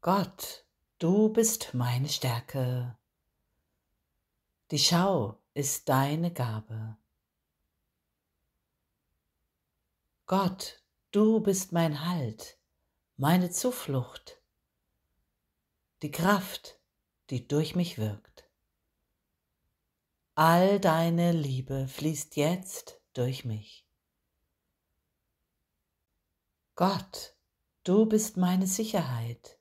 Gott, du bist meine Stärke. Die Schau ist deine Gabe. Gott, du bist mein Halt, meine Zuflucht, die Kraft, die durch mich wirkt. All deine Liebe fließt jetzt durch mich. Gott, du bist meine Sicherheit.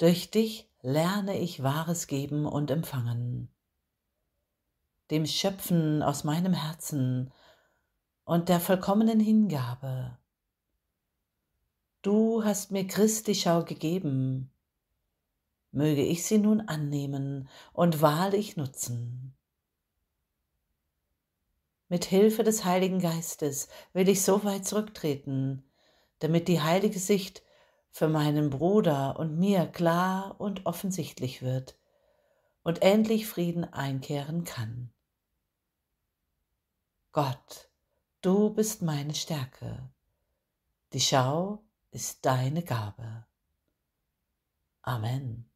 Durch dich lerne ich wahres Geben und Empfangen, dem Schöpfen aus meinem Herzen und der vollkommenen Hingabe. Du hast mir Christi Schau gegeben, möge ich sie nun annehmen und wahrlich nutzen. Mit Hilfe des Heiligen Geistes will ich so weit zurücktreten, damit die heilige Sicht für meinen Bruder und mir klar und offensichtlich wird und endlich Frieden einkehren kann. Gott, du bist meine Stärke, die Schau ist deine Gabe. Amen.